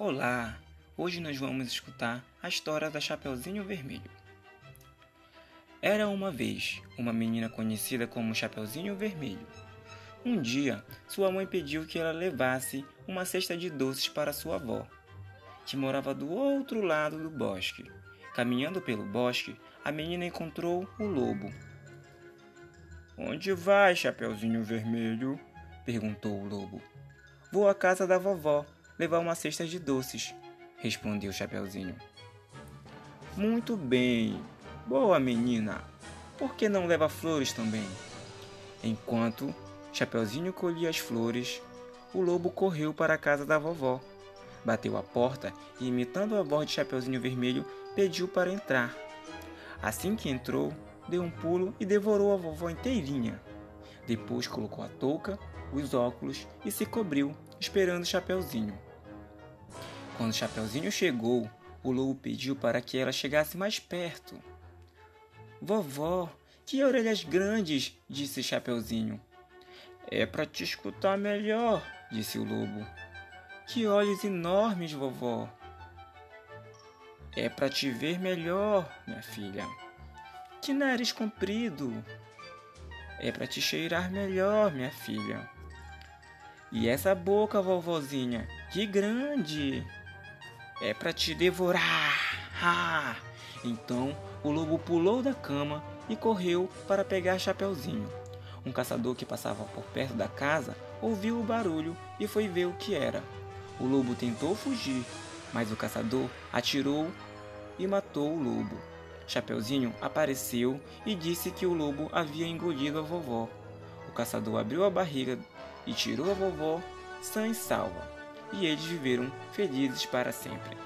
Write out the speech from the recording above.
Olá! Hoje nós vamos escutar a história da Chapeuzinho Vermelho. Era uma vez uma menina conhecida como Chapeuzinho Vermelho. Um dia, sua mãe pediu que ela levasse uma cesta de doces para sua avó, que morava do outro lado do bosque. Caminhando pelo bosque, a menina encontrou o lobo. Onde vai, Chapeuzinho Vermelho? perguntou o lobo. Vou à casa da vovó, levar uma cesta de doces, respondeu Chapeuzinho. Muito bem. Boa menina. Por que não leva flores também? Enquanto Chapeuzinho colhia as flores, o lobo correu para a casa da vovó. Bateu a porta e, imitando a voz de Chapeuzinho Vermelho, pediu para entrar. Assim que entrou, deu um pulo e devorou a vovó inteirinha. Depois colocou a touca, os óculos e se cobriu, esperando Chapeuzinho. Quando Chapeuzinho chegou, o lobo pediu para que ela chegasse mais perto. Vovó, que orelhas grandes, disse Chapeuzinho. É para te escutar melhor, disse o lobo. Que olhos enormes, vovó. É para te ver melhor, minha filha. Que nariz comprido. É para te cheirar melhor, minha filha. E essa boca, vovozinha, que grande é para te devorar. Ah! Então o lobo pulou da cama e correu para pegar Chapeuzinho. Um caçador que passava por perto da casa ouviu o barulho e foi ver o que era. O lobo tentou fugir, mas o caçador atirou e matou o lobo. Chapeuzinho apareceu e disse que o lobo havia engolido a vovó. O caçador abriu a barriga e tirou a vovó sã e salva e eles viveram felizes para sempre.